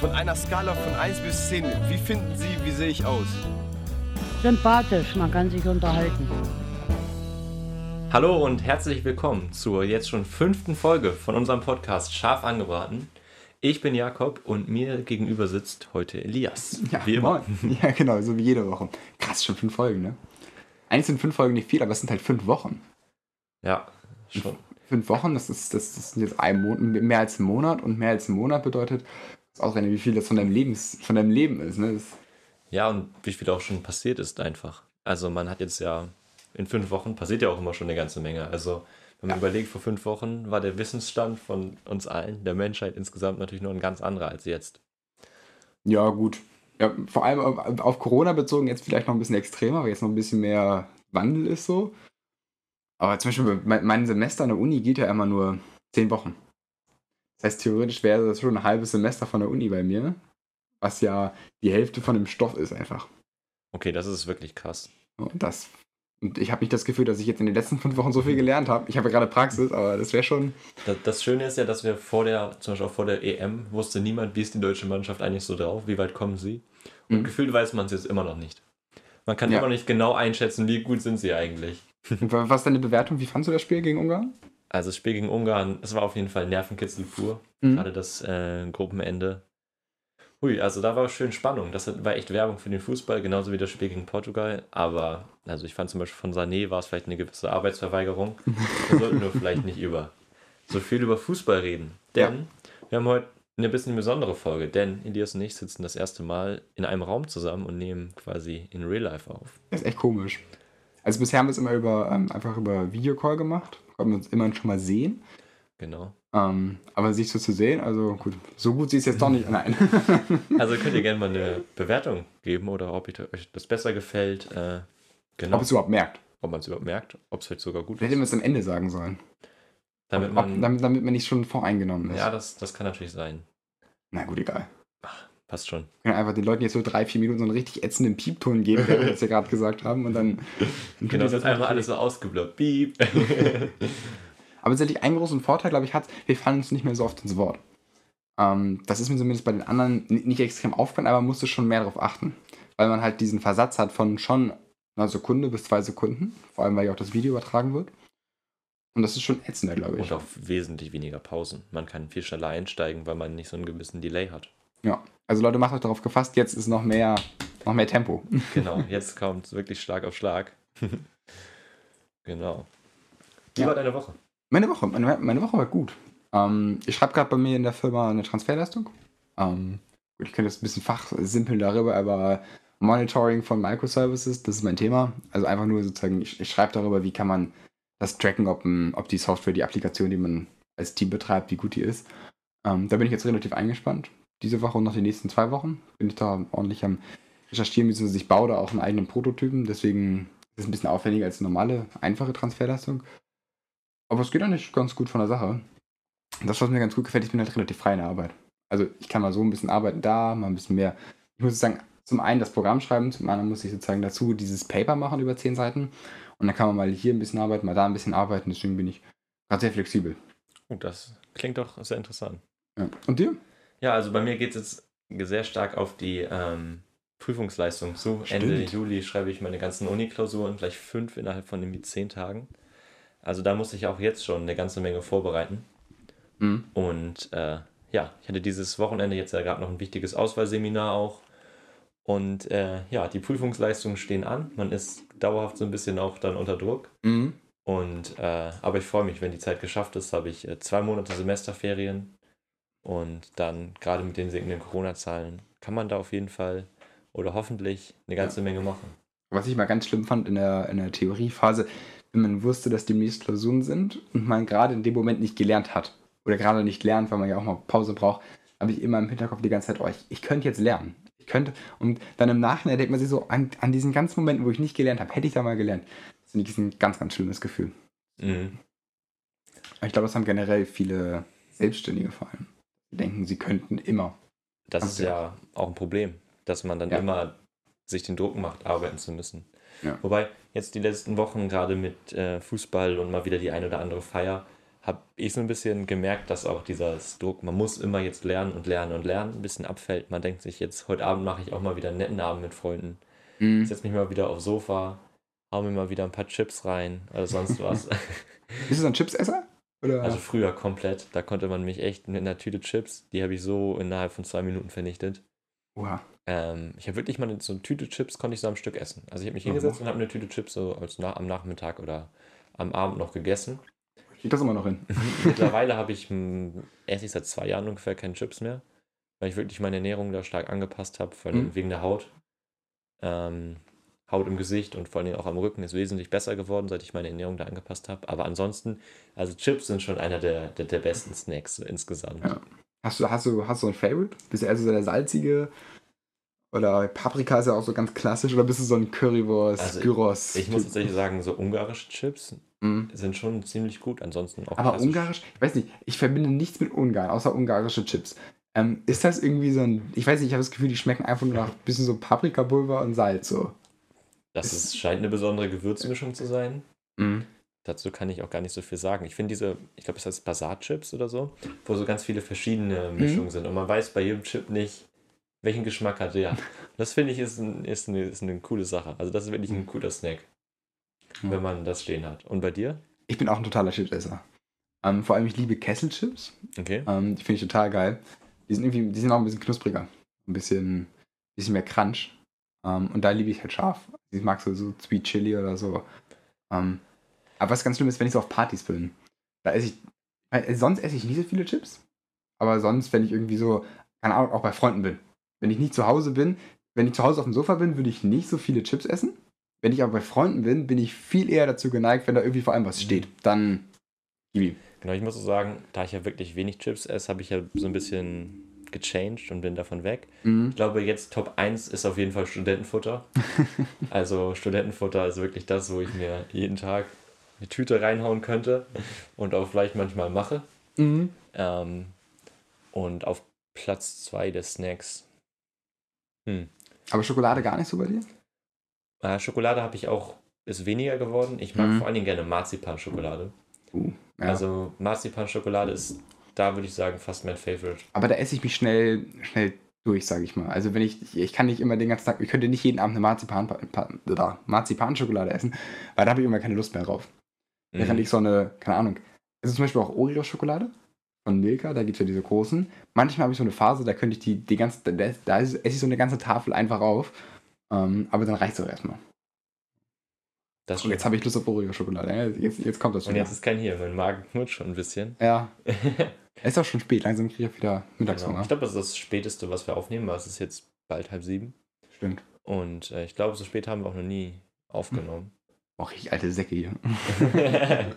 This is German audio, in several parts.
Von einer Skala von 1 bis 10, wie finden Sie, wie sehe ich aus? Sympathisch, man kann sich unterhalten. Hallo und herzlich willkommen zur jetzt schon fünften Folge von unserem Podcast Scharf angebraten. Ich bin Jakob und mir gegenüber sitzt heute Elias. Ja, wie immer. moin. Ja, genau, so wie jede Woche. Krass, schon fünf Folgen, ne? Eigentlich sind fünf Folgen nicht viel, aber es sind halt fünf Wochen. Ja, schon. Fünf Wochen, das ist, das, das sind jetzt ein Monat, mehr als ein Monat und mehr als ein Monat bedeutet, ausrechnen, wie viel das von deinem, Lebens, von deinem Leben ist, ne? Ja, und wie viel auch schon passiert ist einfach. Also man hat jetzt ja in fünf Wochen passiert ja auch immer schon eine ganze Menge. Also wenn man überlegt, vor fünf Wochen war der Wissensstand von uns allen, der Menschheit insgesamt natürlich nur ein ganz anderer als jetzt. ja, gut. Ja, vor allem auf, Corona bezogen jetzt vielleicht noch ein bisschen extremer, weil jetzt noch ein bisschen mehr Wandel ist so. Aber zum Beispiel mein Semester an der Uni geht ja immer nur zehn Wochen. Das heißt, theoretisch wäre das schon ein halbes Semester von der Uni bei mir, was ja die Hälfte von dem Stoff ist einfach. Okay, das ist wirklich krass. Und das. Und ich habe nicht das Gefühl, dass ich jetzt in den letzten fünf Wochen so viel gelernt habe. Ich habe ja gerade Praxis, aber das wäre schon. Das, das Schöne ist ja, dass wir vor der, zum Beispiel auch vor der EM, wusste niemand, wie ist die deutsche Mannschaft eigentlich so drauf, wie weit kommen sie. Und Mhm. gefühlt weiß man es jetzt immer noch nicht. Man kann Ja. immer noch nicht genau einschätzen, wie gut sind sie eigentlich. Und Was ist deine Bewertung? Wie fandst du das Spiel gegen Ungarn? Also das Spiel gegen Ungarn, es war auf jeden Fall Nervenkitzel pur. Mhm. Gerade das äh, Gruppenende. Hui, also da war schön Spannung. Das war echt Werbung für den Fußball, genauso wie das Spiel gegen Portugal. Aber, also ich fand zum Beispiel von Sané war es vielleicht eine gewisse Arbeitsverweigerung. Wir sollten nur vielleicht nicht über so viel über Fußball reden. Denn wir haben heute eine bisschen besondere Folge, denn Elias und ich sitzen das erste Mal in einem Raum zusammen und nehmen quasi in Real Life auf. Das ist echt komisch. Also bisher haben wir es immer über, ähm, einfach über Videocall gemacht. Konnten wir uns immer schon mal sehen. Genau. Ähm, aber sich so zu sehen, also gut, so gut sieht es jetzt doch nicht. Nein. Also könnt ihr gerne mal eine Bewertung geben oder ob euch das besser gefällt. Äh, genau. Ob es überhaupt merkt. ob man es überhaupt merkt, ob es vielleicht sogar gut Hätte ist. man es am Ende sagen sollen. Damit Ob, man, damit, damit man nicht schon voreingenommen ist. ja, das, das kann natürlich sein. Na gut, egal. Passt schon. Wir können einfach den Leuten jetzt so drei, vier Minuten so einen richtig ätzenden Piepton geben, wie wir das ja gerade gesagt haben. Und dann. dann Genau, das ist einfach alles so ausgeblockt. Beep. Aber tatsächlich einen großen Vorteil, glaube ich, hat, wir fallen uns nicht mehr so oft ins Wort. Ähm, das ist mir zumindest bei den anderen nicht extrem aufgefallen, aber man musste schon mehr darauf achten. Weil man halt diesen Versatz hat von schon einer Sekunde bis zwei Sekunden. Vor allem, weil ja auch das Video übertragen wird. Und das ist schon ätzender, glaube ich. Und auch wesentlich weniger Pausen. Man kann viel schneller einsteigen, weil man nicht so einen gewissen Delay hat. Ja. Also Leute, macht euch darauf gefasst, jetzt ist noch mehr, noch mehr Tempo. Genau, jetzt kommt wirklich Schlag auf Schlag. genau. Wie Ja. war deine Woche? Meine Woche, meine, meine Woche war gut. Ähm, ich schreibe gerade bei mir in der Firma eine Transferleistung. Ähm, ich könnte jetzt ein bisschen fachsimpeln darüber, aber Monitoring von Microservices, das ist mein Thema. Also einfach nur sozusagen, ich, ich schreibe darüber, wie kann man das tracken, ob, ob die Software, die Applikation, die man als Team betreibt, wie gut die ist. Ähm, da bin ich jetzt relativ eingespannt. Diese Woche und noch die nächsten zwei Wochen bin ich da ordentlich am Recherchieren, beziehungsweise ich baue da auch einen eigenen Prototypen. Deswegen ist es ein bisschen aufwendiger als eine normale, einfache Transferleistung. Aber es geht eigentlich ganz gut von der Sache. Das, was mir ganz gut gefällt, ich bin halt relativ frei in der Arbeit. Also ich kann mal so ein bisschen arbeiten da, mal ein bisschen mehr. Ich muss sagen, zum einen das Programm schreiben, zum anderen muss ich sozusagen dazu dieses Paper machen über zehn Seiten. Und dann kann man mal hier ein bisschen arbeiten, mal da ein bisschen arbeiten. Deswegen bin ich gerade sehr flexibel. Oh, das klingt doch sehr interessant. Ja. Und dir? Ja, also bei mir geht es jetzt sehr stark auf die ähm, Prüfungsleistung zu. Ende Stimmt. Juli schreibe ich meine ganzen Uni-Klausuren, gleich fünf innerhalb von irgendwie zehn Tagen. Also da muss ich auch jetzt schon eine ganze Menge vorbereiten. Mhm. Und äh, ja, ich hatte dieses Wochenende jetzt ja gerade noch ein wichtiges Auswahlseminar auch. Und äh, ja, die Prüfungsleistungen stehen an. Man ist dauerhaft so ein bisschen auch dann unter Druck. Mhm. Und äh, aber ich freue mich, wenn die Zeit geschafft ist, habe ich äh, zwei Monate Semesterferien. Und dann, gerade mit den sinkenden Corona-Zahlen, kann man da auf jeden Fall oder hoffentlich eine ganze Menge machen. Was ich mal ganz schlimm fand in der, in der Theoriephase, wenn man wusste, dass demnächst Klausuren sind und man gerade in dem Moment nicht gelernt hat oder gerade nicht lernt, weil man ja auch mal Pause braucht, habe ich immer im Hinterkopf die ganze Zeit, oh, ich, ich könnte jetzt lernen. Ich könnte, und dann im Nachhinein denkt man sich so, an, an diesen ganzen Momenten, wo ich nicht gelernt habe, hätte ich da mal gelernt. Das finde ich ein ganz, ganz schlimmes Gefühl. Mhm. Ich glaube, das haben generell viele Selbstständige vor allem. Denken, sie könnten immer. Das Ach ist ja. ja auch ein Problem, dass man dann Ja. immer sich den Druck macht, arbeiten zu müssen. Ja. Wobei jetzt die letzten Wochen gerade mit äh, Fußball und mal wieder die ein oder andere Feier habe ich so ein bisschen gemerkt, dass auch dieser Druck, man muss immer jetzt lernen und lernen und lernen, ein bisschen abfällt. Man denkt sich jetzt, heute Abend mache ich auch mal wieder einen netten Abend mit Freunden. Mhm. Setze mich mal wieder aufs Sofa, hau mir mal wieder ein paar Chips rein oder sonst was. Bist du so ein Chipsesser? Oder? Also früher komplett. Da konnte man mich echt mit einer Tüte Chips, die habe ich so innerhalb von zwei Minuten vernichtet. Oha. Ähm, ich habe wirklich mal so eine Tüte Chips, konnte ich so am Stück essen. Also ich habe mich hingesetzt und habe eine Tüte Chips so als na am Nachmittag oder am Abend noch gegessen. Krieg das immer noch hin. Mittlerweile habe ich, mh, esse ich seit zwei Jahren ungefähr keine Chips mehr, weil ich wirklich meine Ernährung da stark angepasst habe, Mhm. wegen der Haut. Ähm, Haut im Gesicht und vor allem auch am Rücken ist wesentlich besser geworden, seit ich meine Ernährung da angepasst habe. Aber ansonsten, also Chips sind schon einer der, der, der besten Snacks so insgesamt. Ja. Hast du, hast du, hast du ein Favorite? Bist du eher so der salzige? Oder Paprika ist ja auch so ganz klassisch. Oder bist du so ein Currywurst, Also ich- Gyros? Ich muss tatsächlich sagen, so ungarische Chips Mhm. sind schon ziemlich gut. Ansonsten auch Aber klassisch. ungarisch, ich weiß nicht, ich verbinde nichts mit Ungarn, außer ungarische Chips. Ähm, ist das irgendwie so ein, ich weiß nicht, ich habe das Gefühl, die schmecken einfach nur nach ein bisschen so Paprikapulver und Salz so. Das ist, scheint eine besondere Gewürzmischung zu sein. Mhm. Dazu kann ich auch gar nicht so viel sagen. Ich finde diese, ich glaube, es heißt Basar-Chips oder so, wo so ganz viele verschiedene Mhm. Mischungen sind und man weiß bei jedem Chip nicht, welchen Geschmack hat der. Das finde ich ist, ein, ist, eine, ist eine coole Sache. Also das ist wirklich ein cooler Snack, Ja. wenn man das stehen hat. Und bei dir? Ich bin auch ein totaler Chipsesser. Ähm, vor allem, ich liebe Kesselchips. Okay. Ähm, die finde ich total geil. Die sind irgendwie, die sind auch ein bisschen knuspriger. Ein bisschen, bisschen mehr Crunch. Ähm, und da liebe ich halt scharf. Ich mag so, so Sweet Chili oder so. Ähm, aber was ganz schlimm ist, wenn ich so auf Partys bin. Da esse ich, äh, sonst esse ich nicht so viele Chips. Aber sonst, wenn ich irgendwie so, keine Ahnung, auch bei Freunden bin. Wenn ich nicht zu Hause bin, wenn ich zu Hause auf dem Sofa bin, würde ich nicht so viele Chips essen. Wenn ich aber bei Freunden bin, bin ich viel eher dazu geneigt, wenn da irgendwie vor allem was steht. Dann gib ihm. Genau, ich muss so sagen, da ich ja wirklich wenig Chips esse, habe ich ja so ein bisschen gechanged und bin davon weg. Mhm. Ich glaube, jetzt Top 1 ist auf jeden Fall Studentenfutter. also Studentenfutter ist wirklich das, wo ich mir jeden Tag eine Tüte reinhauen könnte und auch vielleicht manchmal mache. Mhm. Ähm, und auf Platz 2 der Snacks. Hm. Aber Schokolade gar nicht so bei dir? Äh, Schokolade habe ich auch, ist weniger geworden. Ich mag Mhm. vor allen Dingen gerne Marzipan-Schokolade. Uh, ja. Also Marzipan-Schokolade ist, da würde ich sagen, fast mein Favorite. Aber da esse ich mich schnell, schnell durch, sage ich mal. Also wenn ich, ich kann nicht immer den ganzen Tag, ich könnte nicht jeden Abend eine Marzipan, pa, Marzipan-Schokolade essen, weil da habe ich immer keine Lust mehr drauf. Während Mhm. ich so eine, keine Ahnung, also zum Beispiel auch Oreo-Schokolade von Milka, da gibt es ja diese großen. Manchmal habe ich so eine Phase, da könnte ich die, die ganze, da, da esse ich so eine ganze Tafel einfach auf. Ähm, aber dann reicht es auch erstmal. Das Und jetzt habe ich Lust auf Oreo-Schokolade. Ja, Jetzt, jetzt kommt das Und wieder. jetzt ist kein hier, mein Magen knurrt schon ein bisschen. ja, es ist auch schon spät, langsam kriege ich auch wieder Mittagshunger. Genau. Ich glaube, das ist das Späteste, was wir aufnehmen, weil es ist jetzt bald halb sieben. Stimmt. Und äh, ich glaube, so spät haben wir auch noch nie aufgenommen. Och, ich alte Säcke hier.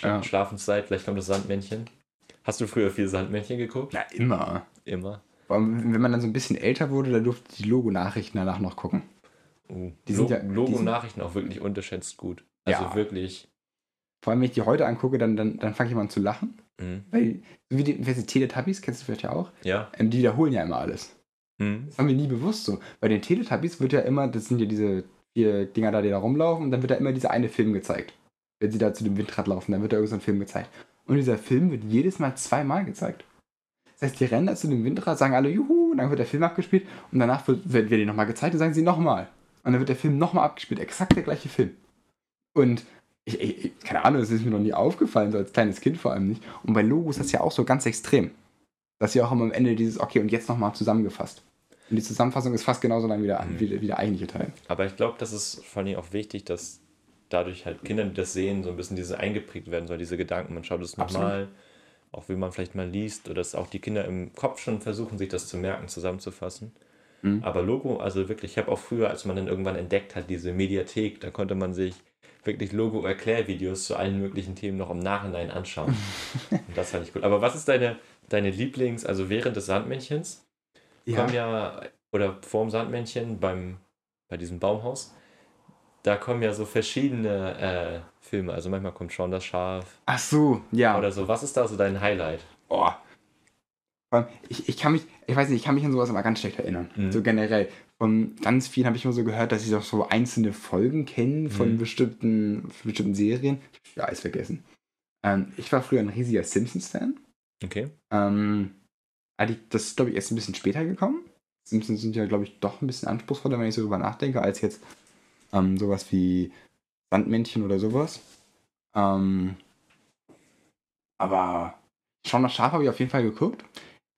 Ja. Schlafenszeit, vielleicht kommt das Sandmännchen. Hast du früher viel Sandmännchen geguckt? Na, immer. Immer. Allem, wenn man dann so ein bisschen älter wurde, da durfte ich die Logo-Nachrichten danach noch gucken. Die Lo sind ja- die Logo-Nachrichten auch wirklich unterschätzt gut. Also Ja. wirklich. Vor allem, wenn ich die heute angucke, dann, dann, dann fange ich mal an zu lachen. Mhm. Weil, wie die, sind Teletubbies, kennst du vielleicht ja auch, Ja. ähm, die wiederholen ja immer alles. Mhm. Das haben wir nie bewusst so. Bei den Teletubbies wird ja immer, das sind ja diese vier Dinger da, die da rumlaufen, und dann wird da immer dieser eine Film gezeigt. Wenn sie da zu dem Windrad laufen, dann wird da irgendein so Film gezeigt. Und dieser Film wird jedes Mal zweimal gezeigt. Das heißt, die rennen da zu dem Windrad, sagen alle Juhu, und dann wird der Film abgespielt und danach wird, wird, wird die nochmal gezeigt und sagen sie nochmal. Und dann wird der Film nochmal abgespielt, exakt der gleiche Film. Und ich, ich, keine Ahnung, das ist mir noch nie aufgefallen, so als kleines Kind vor allem nicht. Und bei Logos ist das ja auch so ganz extrem. Dass sie auch immer am Ende dieses, okay, und jetzt nochmal zusammengefasst. Und die Zusammenfassung ist fast genauso lang wie der, Mhm. wie, wie der eigentliche Teil. Aber ich glaube, das ist vor allem auch wichtig, dass dadurch halt Kinder, die das sehen, so ein bisschen diese eingeprägt werden soll, diese Gedanken. Man schaut es nochmal, auch wie man vielleicht mal liest, oder dass auch die Kinder im Kopf schon versuchen, sich das zu merken, zusammenzufassen. Mhm. Aber Logo, also wirklich, ich habe auch früher, als man dann irgendwann entdeckt hat, diese Mediathek, da konnte man sich wirklich Logo-Erklärvideos zu allen möglichen Themen noch im Nachhinein anschauen. Und das fand ich gut. Aber was ist deine, deine Lieblings-, also während des Sandmännchens? kommen ja, oder vorm Sandmännchen beim, bei diesem Baumhaus, da kommen ja so verschiedene äh, Filme. Also manchmal kommt schon das Schaf Ach so, ja. oder so. Was ist da so dein Highlight? Oh. Ich, ich kann mich, ich weiß nicht, ich kann mich an sowas immer ganz schlecht erinnern. Mhm. So generell. Von ganz vielen habe ich immer so gehört, dass sie doch so einzelne Folgen kennen von Mhm. bestimmten, von bestimmten Serien. Ich habe alles vergessen. Ähm, ich war früher ein riesiger Simpsons-Fan. Okay. Ähm, das ist, glaube ich, erst ein bisschen später gekommen. Simpsons sind ja, glaube ich, doch ein bisschen anspruchsvoller, wenn ich so drüber nachdenke, als jetzt ähm, sowas wie Sandmännchen oder sowas. Ähm, aber Schauen das Schaf habe ich auf jeden Fall geguckt.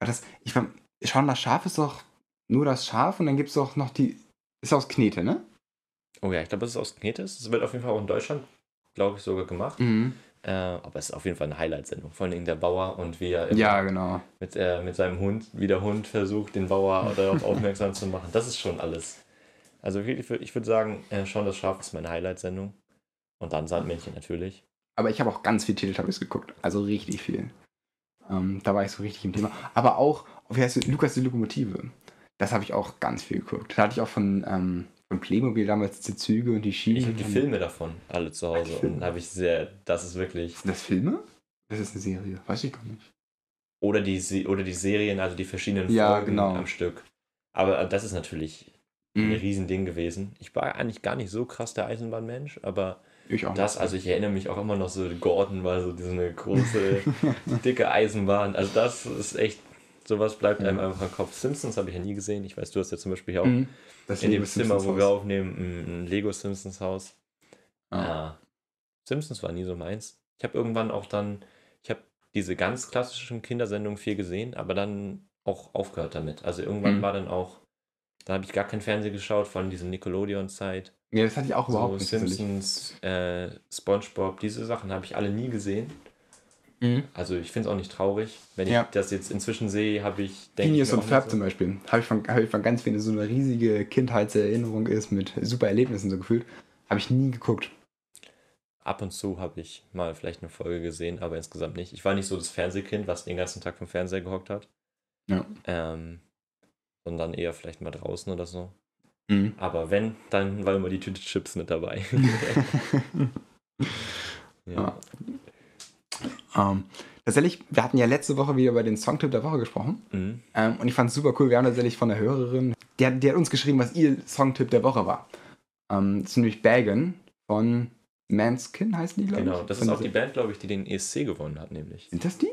Aber das, ich fand, Schauen das Schaf ist doch nur das Schaf und dann gibt es doch noch die. Ist aus Knete, ne? Oh ja, ich glaube, das ist aus Knetes. Das wird auf jeden Fall auch in Deutschland, glaube ich, sogar gemacht. Mhm. Äh, aber es ist auf jeden Fall eine Highlight-Sendung. Vor allem der Bauer und wie er Ja, genau. mit, äh, mit seinem Hund, wie der Hund versucht, den Bauer darauf aufmerksam zu machen. Das ist schon alles. Also ich würd- würde sagen, äh, Schauen das Schaf ist meine Highlight-Sendung. Und dann Sandmännchen natürlich. Aber ich habe auch ganz viel Teletubbies geguckt. Also richtig viel. Ähm, da war ich so richtig im Thema. Aber auch, wie heißt es, Lukas die Lokomotive. Das habe ich auch ganz viel geguckt. Da hatte ich auch von, ähm, von Playmobil damals die Züge und die Schienen. Ich habe die Filme davon alle zu Hause und habe ich sehr, das ist wirklich. Sind das Filme? Das ist eine Serie. Weiß ich gar nicht. Oder die, oder die Serien, also die verschiedenen Ja, Folgen genau. am Stück. Aber äh, das ist natürlich ein Mhm. Riesending gewesen. Ich war eigentlich gar nicht so krass der Eisenbahnmensch, aber Ich auch. das, also ich erinnere mich auch immer noch so, Gordon war so diese große, dicke Eisenbahn. Also das ist echt, sowas bleibt einem Ja. einfach im Kopf. Simpsons habe ich ja nie gesehen. Ich weiß, du hast ja zum Beispiel hier auch Mhm. Das in dem Zimmer, wo wir aufnehmen, ein Lego Simpsons Haus. Ah. Ja. Simpsons war nie so meins. Ich habe irgendwann auch dann, ich habe diese ganz klassischen Kindersendungen viel gesehen, aber dann auch aufgehört damit. Also irgendwann Mhm. war dann auch, da habe ich gar kein Fernsehen geschaut, von diese Nickelodeon-Zeit. Ja, das hatte ich auch überhaupt So nicht. Simpsons, äh, Spongebob, diese Sachen habe ich alle nie gesehen. Mhm. Also ich finde es auch nicht traurig. Wenn ich Ja. das jetzt inzwischen sehe, habe ich, Phineas ich und Ferb nicht zum Beispiel. Habe ich, von, hab ich von ganz vielen so eine riesige Kindheitserinnerung ist mit super Erlebnissen so gefühlt. Habe ich nie geguckt. Ab und zu habe ich mal vielleicht eine Folge gesehen, aber insgesamt nicht. Ich war nicht so das Fernsehkind, was den ganzen Tag vom Fernseher gehockt hat. Ja. Ähm, sondern eher vielleicht mal draußen oder so. Mhm. Aber wenn, dann war immer die Tüte Chips mit dabei. ja. Ähm, tatsächlich, wir hatten ja letzte Woche wieder über den Songtipp der Woche gesprochen. Mhm. Ähm, und ich fand es super cool. Wir haben tatsächlich von der Hörerin, die hat, die hat uns geschrieben, was ihr Songtipp der Woche war. Ähm, das ist nämlich Bagan von Manskin, heißen die, glaube Genau, ich. das Von ist auch die Band, glaube ich, die den ESC gewonnen hat, nämlich. Sind das die?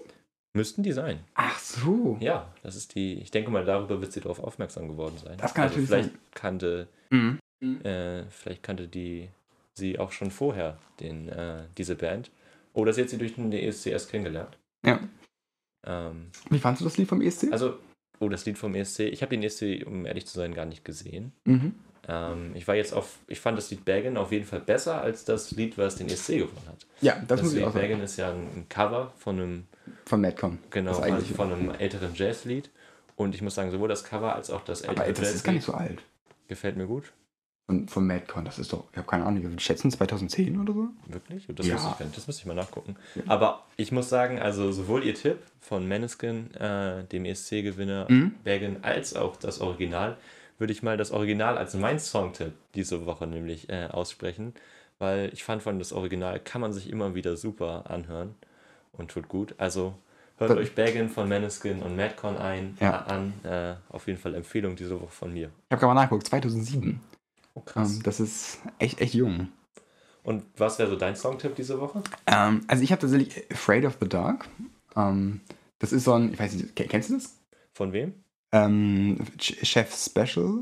Müssten die sein. Ach so. Ja, das ist die. Ich denke mal, darüber wird sie darauf aufmerksam geworden sein. Das kann also natürlich vielleicht sein. kannte, Mhm. äh, vielleicht kannte die sie auch schon vorher, den, äh, diese Band. Oder sie hat sie durch den ESC erst kennengelernt. Ja. Ähm, Wie fandest du das Lied vom ESC? also, oh, das Lied vom ESC. Ich habe den ESC, um ehrlich zu sein, gar nicht gesehen. mhm. Ähm, ich war jetzt auf, ich fand das Lied Bagan auf jeden Fall besser als das Lied, was den ESC gewonnen hat. Ja, das, muss ich Lied auch sagen. Bagan ist ja ein, Cover von einem, Von Madcon. genau, Das eigentliche. von einem älteren Jazzlied. Und ich muss sagen, sowohl das Cover als auch das ältere Aber ey, das ist gar nicht Jazzlied so alt. gefällt mir gut. Von, von Madcon, das ist doch, ich habe keine Ahnung, ich würde schätzen 2010 oder so. Wirklich? Das, Ja. ich gar nicht. das müsste ich mal nachgucken. Ja. Aber ich muss sagen, also sowohl ihr Tipp von Maneskin, äh, dem ESC-Gewinner Mhm. Bagan, als auch das Original, würde ich mal das Original als mein Songtipp diese Woche nämlich äh, aussprechen, weil ich fand von das Original kann man sich immer wieder super anhören und tut gut. Also hört Das- euch Bagan von Maneskin und Madcon ein, Ja. äh, an. Äh, auf jeden Fall Empfehlung diese Woche von mir. Ich habe gerade mal nachgeguckt, 2007. Oh, krass. Ähm, das ist echt, echt jung. und was wäre so dein Songtipp diese Woche? Ähm, also ich habe tatsächlich Afraid of the Dark. Ähm, das ist so ein, ich weiß nicht, ke- kennst du das? Von wem? Ähm, Ch- Chef Special.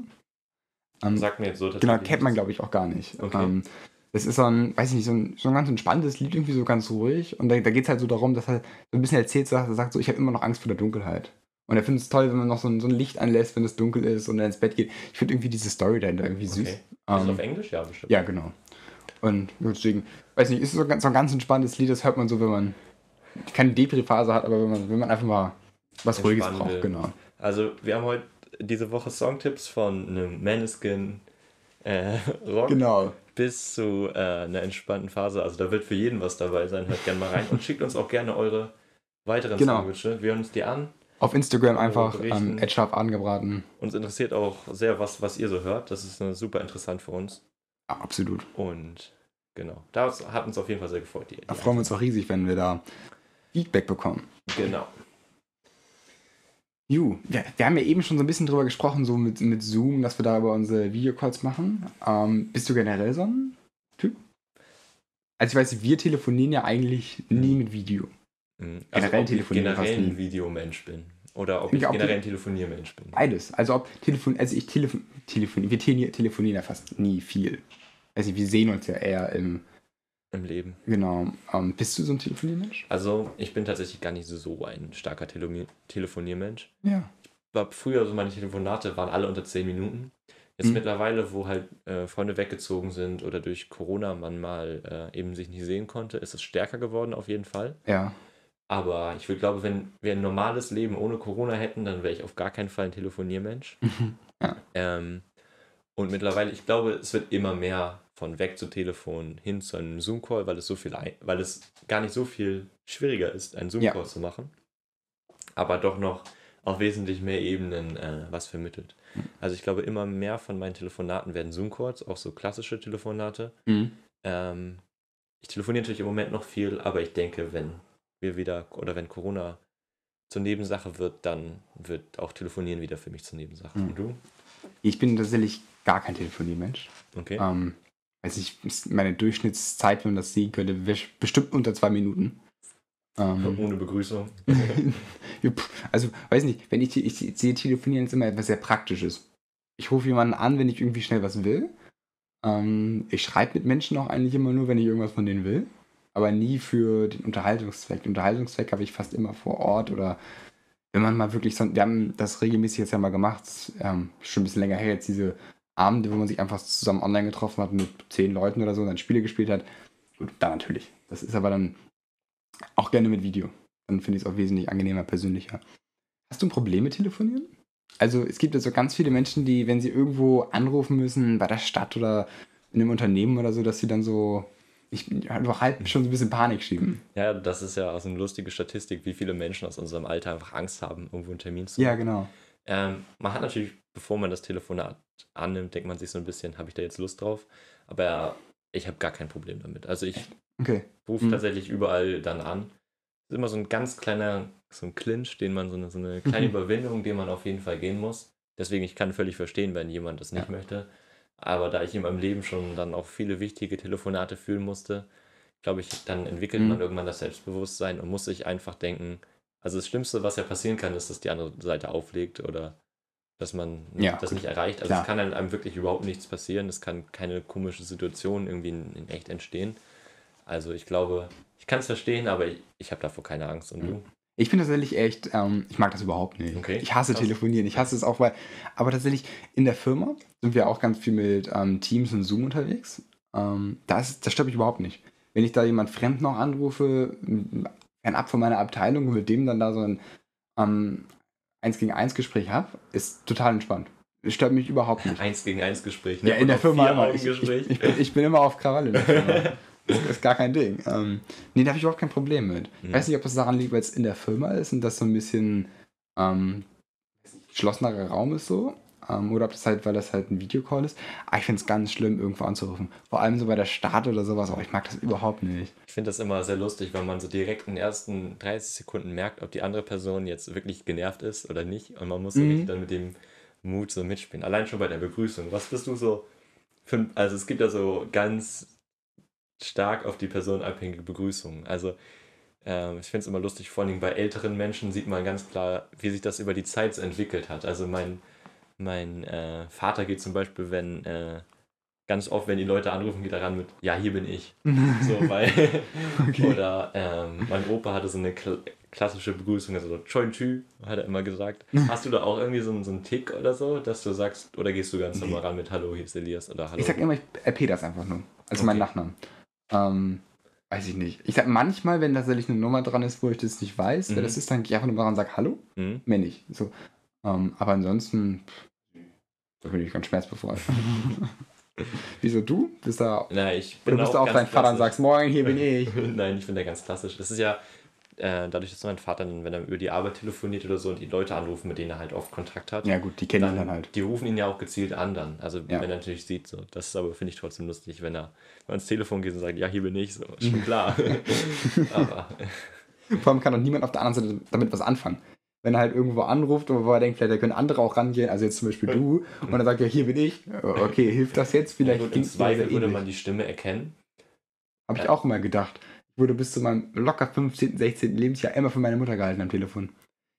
Ähm, Sagt mir jetzt so genau, kennt man glaube ich auch gar nicht. Okay. Ähm, das ist so ein, weiß ich nicht, so ein, so ein ganz entspanntes Lied, irgendwie so ganz ruhig. Und da, da geht es halt so darum, dass er so ein bisschen erzählt, so, er sagt so, ich habe immer noch Angst vor der Dunkelheit. Und er findet es toll, wenn man noch so ein, so ein Licht anlässt, wenn es dunkel ist und dann ins Bett geht. Ich finde irgendwie diese Story dahinter irgendwie süß. Okay. Ist Ähm, auf Englisch? Ja, bestimmt. Ja, genau. Und deswegen, weiß nicht, ist so, ganz- so ein ganz entspanntes Lied, das hört man so, wenn man keine Depri-Phase hat, aber wenn man, wenn man einfach mal was Ruhiges braucht, will. genau. Also, wir haben heute diese Woche Songtipps von einem Maneskin äh, Rock Genau. bis zu äh, einer entspannten Phase. Also, da wird für jeden was dabei sein. Hört gerne mal rein und schickt uns auch gerne eure weiteren Genau. Songwünsche. Wir hören uns die an. Auf Instagram einfach ähm, Edscharf angebraten. Uns interessiert auch sehr, was, was ihr so hört. Das ist äh, super interessant für uns. Ja, absolut. Und genau, das hat uns auf jeden Fall sehr gefreut. Die, die Da freuen wir uns auch riesig, wenn wir da Feedback bekommen. Genau. Ju, wir, wir haben ja eben schon so ein bisschen drüber gesprochen, so mit, mit Zoom, dass wir da über unsere Videocalls machen. Ähm, bist du generell so ein Typ? Also ich weiß, wir telefonieren ja eigentlich nie mit Video. Mhm. Generell ob ich telefonieren fast generell ein Videomensch bin. Oder ob Ich ich generell ein Telefoniermensch bin. Beides. Also ob Telefon, also ich telefon, telefon wir tele- telefonieren ja fast nie viel. Also wir sehen uns ja eher im, Im Leben. genau. Ähm, bist du so ein Telefoniermensch? Also, ich bin tatsächlich gar nicht so ein starker Telemi- Telefoniermensch. Ja. War früher so meine Telefonate waren alle unter 10 Minuten. Jetzt Mhm. mittlerweile, wo halt äh, Freunde weggezogen sind oder durch Corona man mal äh, eben sich nicht sehen konnte, ist es stärker geworden auf jeden Fall. Ja. Aber ich würde glaube, wenn wir ein normales Leben ohne Corona hätten, dann wäre ich auf gar keinen Fall ein Telefoniermensch. Ja. Ähm, und mittlerweile, ich glaube, es wird immer mehr von weg zu Telefon hin zu einem Zoom-Call, weil es so viel, weil es gar nicht so viel schwieriger ist, einen Zoom-Call zu machen. Aber doch noch auf wesentlich mehr Ebenen äh, was vermittelt. Also ich glaube, immer mehr von meinen Telefonaten werden Zoom-Calls, auch so klassische Telefonate. Mhm. Ähm, ich telefoniere natürlich im Moment noch viel, aber ich denke, wenn wir wieder oder wenn Corona zur Nebensache wird, dann wird auch Telefonieren wieder für mich zur Nebensache. Mhm. Und du? Ich bin tatsächlich gar kein Telefoniermensch. Okay. Ähm, weiß ich, meine Durchschnittszeit, wenn man das sehen könnte, wäre bestimmt unter zwei Minuten. Ähm, Ohne Begrüßung. Also, weiß nicht, wenn ich, ich, ich sehe Telefonieren ist immer etwas sehr Praktisches. Ich rufe jemanden an, wenn ich irgendwie schnell was will. Ähm, ich schreibe mit Menschen auch eigentlich immer nur, wenn ich irgendwas von denen will. Aber nie für den Unterhaltungszweck. Den Unterhaltungszweck habe ich fast immer vor Ort oder wenn man mal wirklich so. Wir haben das regelmäßig jetzt ja mal gemacht, ähm, schon ein bisschen länger her, jetzt diese Abende, wo man sich einfach zusammen online getroffen hat mit zehn Leuten oder so und dann Spiele gespielt hat. Gut, da natürlich. Das ist aber dann auch gerne mit Video. Dann finde ich es auch wesentlich angenehmer, persönlicher. Hast du ein Problem mit Telefonieren? Also es gibt ja so ganz viele Menschen, die, wenn sie irgendwo anrufen müssen, bei der Stadt oder in einem Unternehmen oder so, dass sie dann so, ich halt schon so ein bisschen Panik schieben. Ja, das ist ja auch so eine lustige Statistik, wie viele Menschen aus unserem Alter einfach Angst haben, irgendwo einen Termin zu Ja, machen. genau. Ähm, man hat natürlich, bevor man das Telefonat annimmt, denkt man sich so ein bisschen, habe ich da jetzt Lust drauf? Aber ich habe gar kein Problem damit. Also ich Okay. rufe Mhm. tatsächlich überall dann an. Es ist immer so ein ganz kleiner, so ein Clinch, den man, so eine, so eine kleine Mhm. Überwindung, den man auf jeden Fall gehen muss. Deswegen, ich kann völlig verstehen, wenn jemand das nicht Ja. möchte. Aber da ich in meinem Leben schon dann auch viele wichtige Telefonate führen musste, glaube ich, dann entwickelt Mhm. man irgendwann das Selbstbewusstsein und muss sich einfach denken, also das Schlimmste, was ja passieren kann, ist, dass die andere Seite auflegt oder dass man Ja, das gut. nicht erreicht. Also es kann einem wirklich überhaupt nichts passieren. Es kann keine komische Situation irgendwie in, in echt entstehen. Also ich glaube, ich kann es verstehen, aber ich, ich habe davor keine Angst. Und du? Ich bin tatsächlich echt, ähm, ich mag das überhaupt nicht. Okay. Ich hasse. Telefonieren, ich hasse es auch, weil, aber tatsächlich in der Firma sind wir auch ganz viel mit ähm, Teams und Zoom unterwegs. Ähm, das, das stört mich überhaupt nicht. Wenn ich da jemand fremd noch anrufe, fernab von meiner Abteilung und mit dem dann da so ein ähm, 1 gegen 1 Gespräch habe, ist total entspannt. Es stört mich überhaupt nicht. Eins gegen eins Gespräch. Ja, in der Firma immer. Ich, ich, Gespräch. ich, bin, ich bin immer auf Krawall in der Firma. Das ist gar kein Ding. Ähm, nee, da habe ich überhaupt kein Problem mit. Ich Mhm. weiß nicht, ob das daran liegt, weil es in der Firma ist und das so ein bisschen ähm, geschlossenerer Raum ist so. Ähm, oder ob das halt, weil das halt ein Videocall ist. Aber ich finde es ganz schlimm, irgendwo anzurufen. Vor allem so bei der Start oder sowas. Aber ich mag das überhaupt nicht. Ich finde das immer sehr lustig, weil man so direkt in den ersten 30 Sekunden merkt, ob die andere Person jetzt wirklich genervt ist oder nicht. Und man muss Mhm. dann mit dem Mut so mitspielen. Allein schon bei der Begrüßung. Was bist du so für, also es gibt ja so ganz stark auf die Person abhängige Begrüßungen. Also ähm, ich finde es immer lustig, vor allem bei älteren Menschen sieht man ganz klar, wie sich das über die Zeit so entwickelt hat. Also mein, mein äh, Vater geht zum Beispiel, wenn äh, ganz oft, wenn die Leute anrufen, geht er ran mit, ja, hier bin ich. So, weil, Okay. oder ähm, mein Opa hatte so eine kl klassische Begrüßung, also so Choi Chü, hat er immer gesagt. Hast du da auch irgendwie so, einen- so einen Tick oder so, dass du sagst, oder gehst du ganz normal ran mit Hallo, hier ist Elias oder Hallo? Ich sag immer, ich RP das einfach nur. Also mein Okay. Nachnamen. Ähm, weiß ich nicht. Ich sag manchmal, wenn tatsächlich eine Nummer dran ist, wo ich das nicht weiß, wer Mhm. das ist, dann gehe ich einfach nur dran und sage Hallo. Hm? Mehr nicht. So. Ähm, aber ansonsten, pff, da bin ich ganz schmerzbefreit. Wieso du? Bist da, Na, ich bin bist auch du auch dein Vater und sagst, moin, hier bin ich. Nein, ich bin da ganz klassisch. Das ist ja äh, dadurch, dass mein Vater dann, wenn er über die Arbeit telefoniert oder so und die Leute anrufen, mit denen er halt oft Kontakt hat, Ja gut, die kennen ihn dann halt. Die rufen ihn ja auch gezielt an dann. Also Ja. wenn er natürlich sieht, so. Das ist aber, finde ich trotzdem lustig, wenn er ans Telefon geht und sagt, ja, hier bin ich, so, schon klar. aber Vor allem kann doch niemand auf der anderen Seite damit was anfangen. Wenn er halt irgendwo anruft und wo er denkt, vielleicht da können andere auch rangehen, also jetzt zum Beispiel du, und er sagt, ja, hier bin ich. Okay, hilft das jetzt? ja, Vielleicht gut, im Zweifel würde man die Stimme erkennen. Habe ich Ja. auch immer gedacht. Ich wurde bis zu meinem locker 15., 16. Lebensjahr immer von meiner Mutter gehalten am Telefon.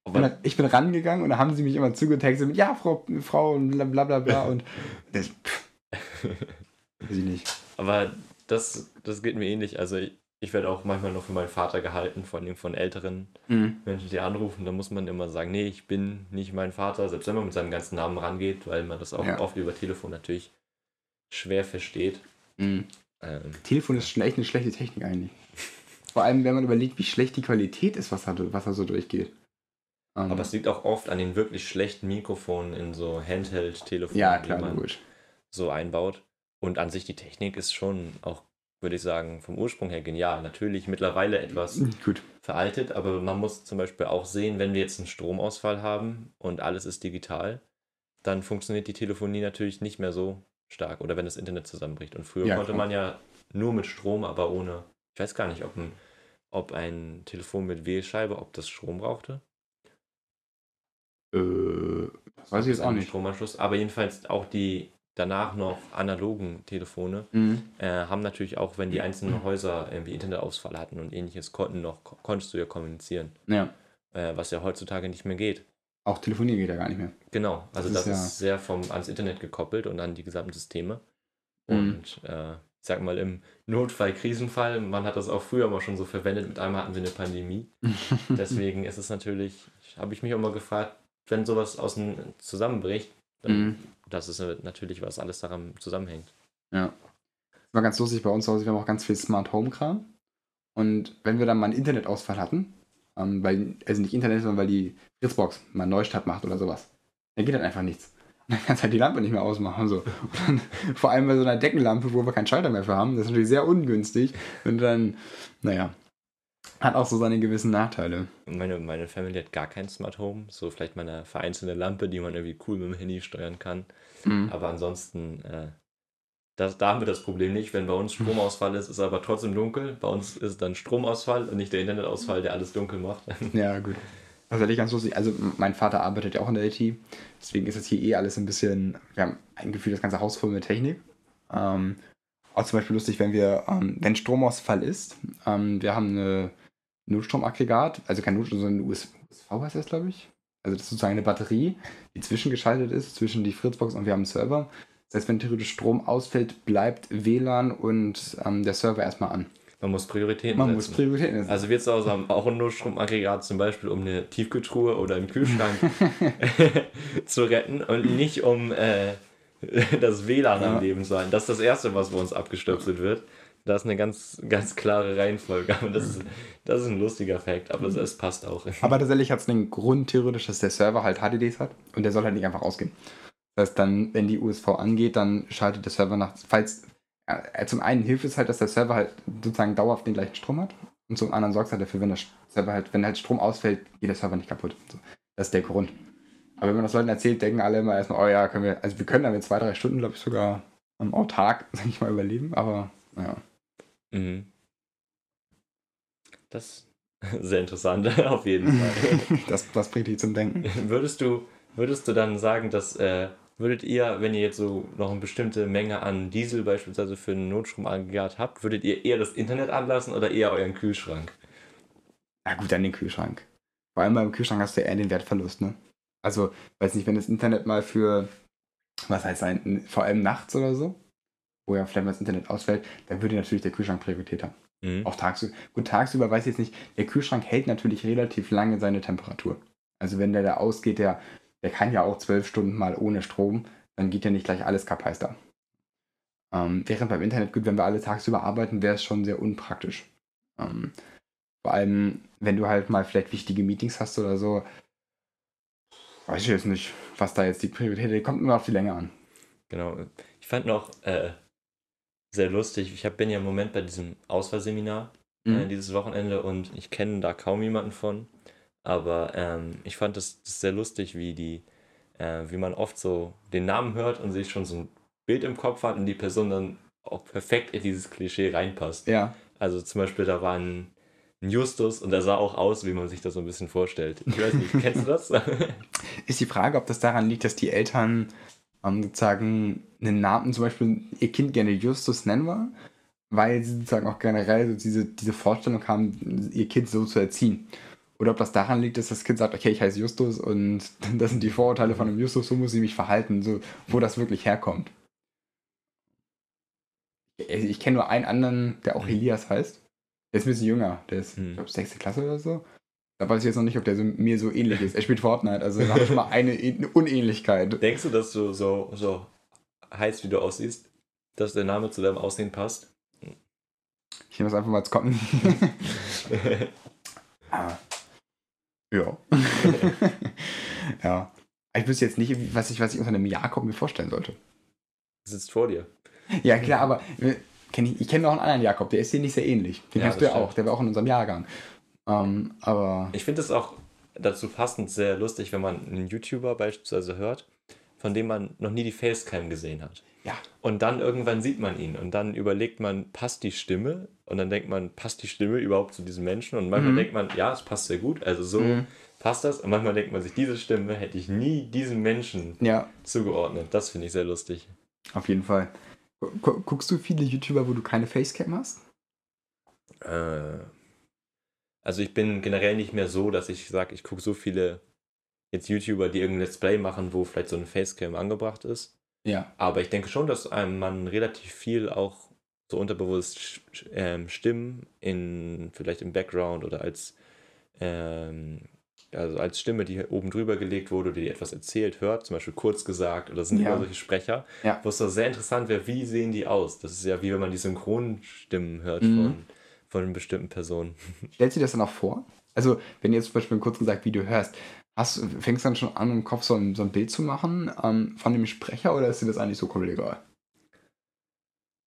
Ich bin, Aber, dann- ich bin rangegangen und da haben sie mich immer zugetextet mit, ja, Frau, Frau und bla bla bla bla und das, pff, weiß ich nicht. aber das, das geht mir ähnlich. Also ich, ich werde auch manchmal noch für meinen Vater gehalten, vor allem von älteren Mhm. Menschen, die anrufen. Da muss man immer sagen, nee, ich bin nicht mein Vater, selbst wenn man mit seinem ganzen Namen rangeht, weil man das auch Ja. oft über Telefon natürlich schwer versteht. Mhm. Ähm, Telefon ist schon echt eine schlechte Technik eigentlich. Vor allem, wenn man überlegt, wie schlecht die Qualität ist, was da, was da so durchgeht. Ähm, aber es liegt auch oft an den wirklich schlechten Mikrofonen in so Handheld-Telefonen, ja, die man logisch. so einbaut. Und an sich die Technik ist schon auch, würde ich sagen, vom Ursprung her genial. Natürlich mittlerweile etwas Gut. veraltet, aber man muss zum Beispiel auch sehen, wenn wir jetzt einen Stromausfall haben und alles ist digital, dann funktioniert die Telefonie natürlich nicht mehr so stark oder wenn das Internet zusammenbricht. Und früher Ja, konnte klar. man ja nur mit Strom, aber ohne, ich weiß gar nicht, ob ein, ob ein Telefon mit Wählscheibe, ob das Strom brauchte. Äh, weiß ich jetzt auch nicht. Stromanschluss, aber jedenfalls auch die danach noch analogen Telefone Mhm. äh, haben natürlich auch, wenn die einzelnen Häuser irgendwie Internetausfall hatten und ähnliches, konnten noch, konntest du ja kommunizieren, Ja. äh, was ja heutzutage nicht mehr geht. Auch telefonieren geht ja gar nicht mehr. Genau, also Das das, ist ist, ja- sehr vom, ans Internet gekoppelt und an die gesamten Systeme. Mhm. Und äh, ich sag mal, im Notfall, Krisenfall, man hat das auch früher mal schon so verwendet, mit einmal hatten wir eine Pandemie. Deswegen ist es natürlich, habe ich mich auch mal gefragt, wenn sowas aus dem zusammenbricht, dann Mhm. Das ist natürlich, was alles daran zusammenhängt. Ja. Das war ganz lustig bei uns zu Hause. Wir haben auch ganz viel Smart Home Kram. Und wenn wir dann mal einen Internetausfall hatten, ähm, weil, also nicht Internet, sondern weil die Fritzbox mal einen Neustart macht oder sowas, dann geht dann einfach nichts. Und dann kannst du halt die Lampe nicht mehr ausmachen. So. Dann, vor allem bei so einer Deckenlampe, wo wir keinen Schalter mehr für haben, das ist natürlich sehr ungünstig. Und dann, naja, hat auch so seine gewissen Nachteile. Meine, meine Family hat gar kein Smart Home, so vielleicht mal eine vereinzelte Lampe, die man irgendwie cool mit dem Handy steuern kann. Mhm. Aber ansonsten, äh, das, da haben wir das Problem nicht. Wenn bei uns Stromausfall ist, ist aber trotzdem dunkel. Bei uns ist dann Stromausfall und nicht der Internetausfall, der alles dunkel macht. Ja, gut. Das ist natürlich ganz lustig. Also, mein Vater arbeitet ja auch in der IT. Deswegen ist das hier eh alles ein bisschen. Wir haben ein Gefühl, das ganze Haus voll mit Technik. Ähm, auch zum Beispiel lustig, wenn wir, ähm, wenn Stromausfall ist, ähm, wir haben eine Notstromaggregat, also kein Notstrom, sondern USV heißt das, glaube ich. Also das ist sozusagen eine Batterie, die zwischengeschaltet ist zwischen die Fritzbox und wir haben einen Server. Das heißt, wenn theoretisch Strom ausfällt, bleibt WLAN und ähm, der Server erstmal an. Man muss Prioritäten Man muss setzen. Prioritäten setzen. also wir zu Hause haben auch ein Notstromaggregat zum Beispiel, um eine Tiefkühltruhe oder einen Kühlschrank zu retten und nicht um äh, das WLAN Ja. am Leben zu halten. Das ist das Erste, was bei uns abgestöpselt wird. Da ist eine ganz, ganz klare Reihenfolge. Aber das ist, das ist ein lustiger Fakt, aber es, passt auch. Aber tatsächlich hat es den Grund theoretisch, dass der Server halt HDDs hat und der soll halt nicht einfach ausgehen. Das heißt, dann, wenn die USV angeht, dann schaltet der Server nach, falls, äh, zum einen hilft es halt, dass der Server halt sozusagen dauerhaft den gleichen Strom hat und zum anderen sorgt es halt dafür, wenn der Server halt, wenn halt Strom ausfällt, geht der Server nicht kaputt. So, das ist der Grund. Aber wenn man das Leuten erzählt, denken alle immer erstmal, oh ja, können wir, also wir können damit zwei, drei Stunden, glaube ich, sogar am autark, sag ich mal, überleben, aber naja. Mhm. Das ist sehr interessant, auf jeden Fall. Das, das bringt dich zum Denken. Würdest du, würdest du dann sagen, dass äh, würdet ihr, wenn ihr jetzt so noch eine bestimmte Menge an Diesel beispielsweise für einen Notstromaggregat habt, würdet ihr eher das Internet anlassen oder eher euren Kühlschrank? Na gut, dann den Kühlschrank. Vor allem beim Kühlschrank hast du ja eher den Wertverlust, ne? Also, weiß nicht, wenn das Internet mal für, was heißt sein, vor allem nachts oder so, wo ja vielleicht mal das Internet ausfällt, dann würde natürlich der Kühlschrank Priorität haben. Mhm. Auch tagsüber. Gut, tagsüber weiß ich jetzt nicht, der Kühlschrank hält natürlich relativ lange seine Temperatur. Also wenn der da ausgeht, der, der kann ja auch zwölf Stunden mal ohne Strom, dann geht ja nicht gleich alles kaputt da. Ähm, während beim Internet, gut, wenn wir alle tagsüber arbeiten, wäre es schon sehr unpraktisch. Ähm, vor allem, wenn du halt mal vielleicht wichtige Meetings hast oder so, weiß ich jetzt nicht, was da jetzt die Priorität ist. Kommt nur auf die Länge an. Genau. Ich fand noch äh, sehr lustig, ich hab, bin ja im Moment bei diesem Auswahlseminar Mhm. äh, dieses Wochenende und ich kenne da kaum jemanden von. Aber ähm, ich fand das, das sehr lustig, wie die, äh, wie man oft so den Namen hört und sich schon so ein Bild im Kopf hat und die Person dann auch perfekt in dieses Klischee reinpasst. Ja. Also zum Beispiel, da war ein, ein Justus und der sah auch aus, wie man sich das so ein bisschen vorstellt. Ich weiß nicht, kennst du das? Ist die Frage, ob das daran liegt, dass die Eltern ähm, sozusagen einen Namen, zum Beispiel ihr Kind gerne Justus nennen wollen? weil sie sozusagen auch generell so diese, diese Vorstellung haben, ihr Kind so zu erziehen. Oder ob das daran liegt, dass das Kind sagt, okay, ich heiße Justus und das sind die Vorurteile von einem Justus, so muss ich mich verhalten, so, wo das wirklich herkommt. Ich, kenne nur einen anderen, der auch Mhm. Elias heißt. Der ist ein bisschen jünger, der ist, Mhm. ich glaube, sechste Klasse oder so. Da weiß ich jetzt noch nicht, ob der so, mir so ähnlich ist. Er spielt Fortnite, also da habe ich schon mal eine, eine Unähnlichkeit. Denkst du, dass du so, so heiß wie du aussiehst, dass der Name zu deinem Aussehen passt? Ich nehme das einfach mal als kommen. Ah. Ja. ja. Ich wüsste jetzt nicht, was ich, was ich unter einem Jakob mir vorstellen sollte. Sitzt vor dir. Ja, klar, aber äh, kenn ich, ich kenne noch einen anderen Jakob, der ist dir nicht sehr ähnlich. Den Ja, kennst du ja auch, der war auch in unserem Jahrgang. Ähm, aber Ich finde es auch dazu passend sehr lustig, wenn man einen YouTuber beispielsweise hört, von dem man noch nie die Facecam gesehen hat. ja, Und dann irgendwann sieht man ihn und dann überlegt man, passt die Stimme? Und dann denkt man, passt die Stimme überhaupt zu diesem Menschen? Und manchmal Mhm. denkt man, ja, es passt sehr gut, also so Mhm. passt das. Und manchmal denkt man sich, diese Stimme hätte ich nie diesem Menschen ja, zugeordnet. Das finde ich sehr lustig. auf jeden Fall. Gu- Guckst du viele YouTuber, wo du keine Facecam hast? Äh, also ich bin generell nicht mehr so, dass ich sage, ich gucke so viele jetzt YouTuber, die irgendein Let's Play machen, wo vielleicht so eine Facecam angebracht ist. Ja. Aber ich denke schon, dass einem man relativ viel auch so unterbewusst ähm, Stimmen in vielleicht im Background oder als ähm, also als Stimme, die oben drüber gelegt wurde, die etwas erzählt, hört, zum Beispiel kurz gesagt oder sind Ja. immer solche Sprecher, Ja. wo es doch sehr interessant wäre, wie sehen die aus? Das ist ja wie wenn man die Synchronstimmen hört Mhm. von, von einer bestimmten Person. Stellst du dir das dann auch vor? Also, wenn du jetzt zum Beispiel kurz gesagt Video hörst, hast, fängst du dann schon an, im Kopf so ein, so ein Bild zu machen ähm, von dem Sprecher oder ist dir das eigentlich so komplett egal?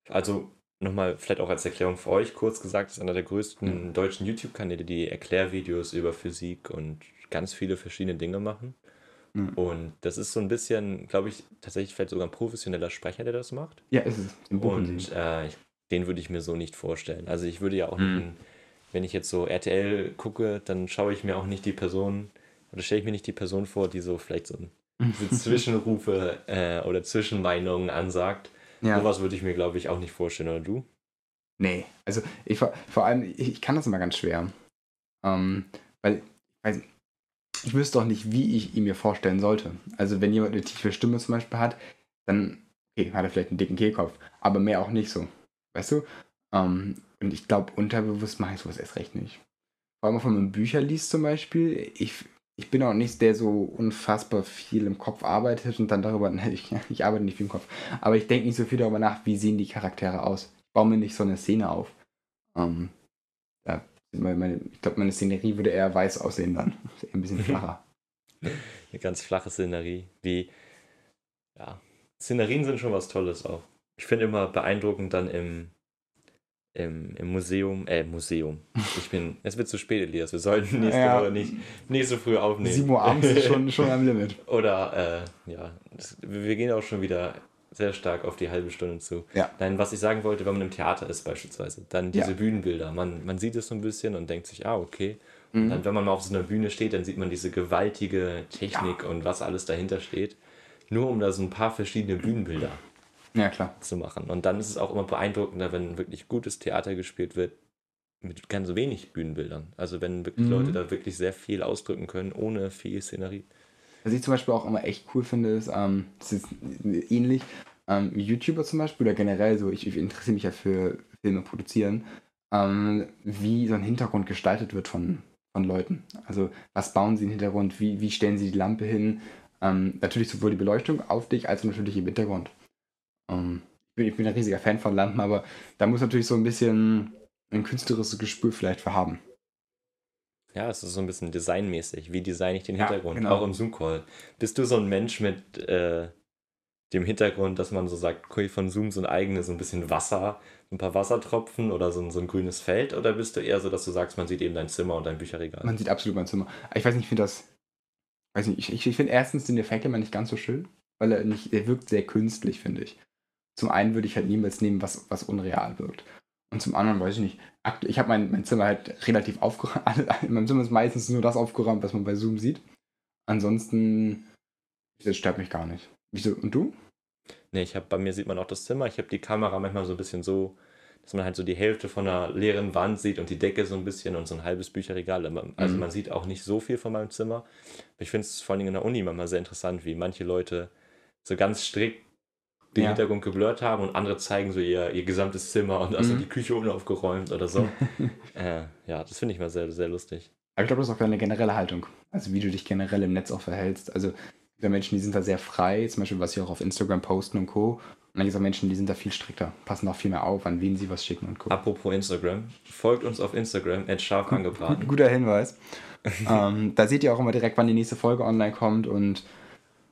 Also nochmal vielleicht auch als Erklärung für euch kurz gesagt, ist einer der größten deutschen YouTube-Kanäle, die Erklärvideos über Physik und ganz viele verschiedene Dinge machen. Mhm. Und das ist so ein bisschen, glaube ich, tatsächlich vielleicht sogar ein professioneller Sprecher, der das macht. Ja, ist es. Im Buch Und äh, ich, den würde ich mir so nicht vorstellen. Also ich würde ja auch, Mhm. nicht, wenn ich jetzt so RTL gucke, dann schaue ich mir auch nicht die Person, oder stelle ich mir nicht die Person vor, die so vielleicht so Zwischenrufe äh, oder Zwischenmeinungen ansagt. ja. Sowas würde ich mir, glaube ich, auch nicht vorstellen, oder du? Nee, also ich vor, vor allem, ich, ich kann das immer ganz schwer. Ähm, weil, nicht, ich wüsste doch nicht, wie ich ihn mir vorstellen sollte. Also wenn jemand eine tiefe Stimme zum Beispiel hat, dann okay, hat er vielleicht einen dicken Kehlkopf, aber mehr auch nicht so. Weißt du? Ähm, und ich glaube, unterbewusst mache ich sowas erst recht nicht. Vor allem, auch wenn man Bücher liest zum Beispiel, ich, ich bin auch nicht der so unfassbar viel im Kopf arbeitet und dann darüber, ne, ich, ich arbeite nicht viel im Kopf, aber ich denke nicht so viel darüber nach, wie sehen die Charaktere aus. Ich baue mir nicht so eine Szene auf. Ähm, ja, meine, ich glaube, meine Szenerie würde eher weiß aussehen dann. Ein bisschen flacher. Eine ganz flache Szenerie. Wie, ja, Szenerien sind schon was Tolles auch. Ich finde immer beeindruckend dann im, im, im Museum, äh, Museum. Ich bin, es wird zu spät, Elias. Wir sollten nächste Ja. Woche nicht, nicht so früh aufnehmen. 7 Uhr abends ist schon, schon am Limit. Oder, äh, ja, das, wir gehen auch schon wieder sehr stark auf die halbe Stunde zu. Ja. Nein, was ich sagen wollte, wenn man im Theater ist beispielsweise, dann diese Ja. Bühnenbilder. Man, man sieht es so ein bisschen und denkt sich, ah, okay. Mhm. Und dann, wenn man mal auf so einer Bühne steht, dann sieht man diese gewaltige Technik und was alles dahinter steht. Nur um da so ein paar verschiedene Bühnenbilder Ja, klar. zu machen. Und dann ist es auch immer beeindruckender, wenn wirklich gutes Theater gespielt wird mit ganz wenig Bühnenbildern. Also wenn wirklich Mhm. Leute da wirklich sehr viel ausdrücken können, ohne viel Szenerie. Was ich zum Beispiel auch immer echt cool finde, ist, ähm, das ist ähnlich, ähm, YouTuber zum Beispiel oder generell so, ich, ich interessiere mich ja für Filme produzieren, ähm, wie so ein Hintergrund gestaltet wird von, von Leuten. Also was bauen sie im Hintergrund, wie, wie stellen sie die Lampe hin, ähm, natürlich sowohl die Beleuchtung auf dich als auch natürlich im Hintergrund. Ähm, ich, bin, ich bin ein riesiger Fan von Lampen, aber da muss natürlich so ein bisschen ein künstlerisches Gespür vielleicht für haben. Ja, es ist so ein bisschen designmäßig. Wie designe ich den Ja, Hintergrund? genau. Auch im Zoom-Call. Bist du so ein Mensch mit äh, dem Hintergrund, dass man so sagt, okay, von Zoom so ein eigenes, so ein bisschen Wasser, ein paar Wassertropfen oder so ein, so ein grünes Feld? Oder bist du eher so, dass du sagst, man sieht eben dein Zimmer und dein Bücherregal? Man sieht absolut mein Zimmer. Ich weiß nicht, ich finde das. Weiß nicht, ich, ich, ich finde erstens den Effekt immer nicht ganz so schön, weil er nicht, er wirkt sehr künstlich, finde ich. Zum einen würde ich halt niemals nehmen, was, was unreal wirkt. Und zum anderen weiß ich nicht. Ich habe mein, mein Zimmer halt relativ aufgeräumt. In meinem Zimmer ist meistens nur das aufgeräumt, was man bei Zoom sieht. Ansonsten, das stört mich gar nicht. Wieso? Und du? Nee, ich habe bei mir sieht man auch das Zimmer. Ich habe die Kamera manchmal so ein bisschen so dass man halt so die Hälfte von einer leeren Wand sieht und die Decke so ein bisschen und so ein halbes Bücherregal. Also Mhm. man sieht auch nicht so viel von meinem Zimmer. Ich finde es vor allem in der Uni manchmal sehr interessant, wie manche Leute so ganz strikt den Ja. Hintergrund geblurrt haben und andere zeigen so ihr, ihr gesamtes Zimmer und also Mhm. die Küche unaufgeräumt oder so. äh, ja, das finde ich mal sehr, sehr lustig. Aber ich glaube, das ist auch eine generelle Haltung. Also wie du dich generell im Netz auch verhältst. Also ja Menschen, die sind da sehr frei, zum Beispiel was sie auch auf Instagram posten und Co. Und dann gibt es auch Menschen, die sind da viel strikter, passen auch viel mehr auf, an wen sie was schicken und Co. Apropos Instagram, folgt uns auf Instagram, at scharf angebraten. Guter Hinweis. ähm, da seht ihr auch immer direkt, wann die nächste Folge online kommt und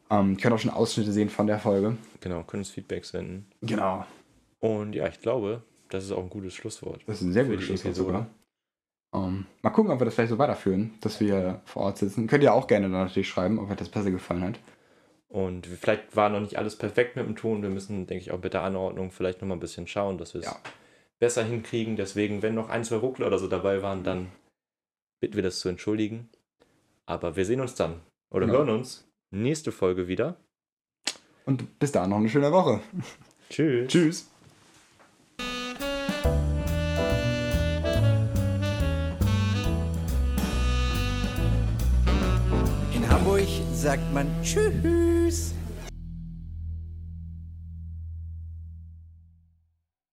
ähm, könnt auch schon Ausschnitte sehen von der Folge. Genau, können uns Feedback senden. Genau. Und ja, ich glaube, das ist auch ein gutes Schlusswort. Das ist ein sehr gutes Schlusswort sogar. Ähm, mal gucken, ob wir das vielleicht so weiterführen, dass wir vor Ort sitzen. Könnt ihr auch gerne dann natürlich schreiben, ob euch das besser gefallen hat. Und vielleicht war noch nicht alles perfekt mit dem Ton. Wir müssen, denke ich, auch mit der Anordnung vielleicht noch mal ein bisschen schauen, dass wir es Ja. besser hinkriegen. Deswegen, wenn noch ein, zwei Ruckler oder so dabei waren, dann bitten wir das zu entschuldigen. Aber wir sehen uns dann oder Genau. hören uns nächste Folge wieder. Und bis dahin noch eine schöne Woche. Tschüss. Tschüss. In Hamburg sagt man Tschüss.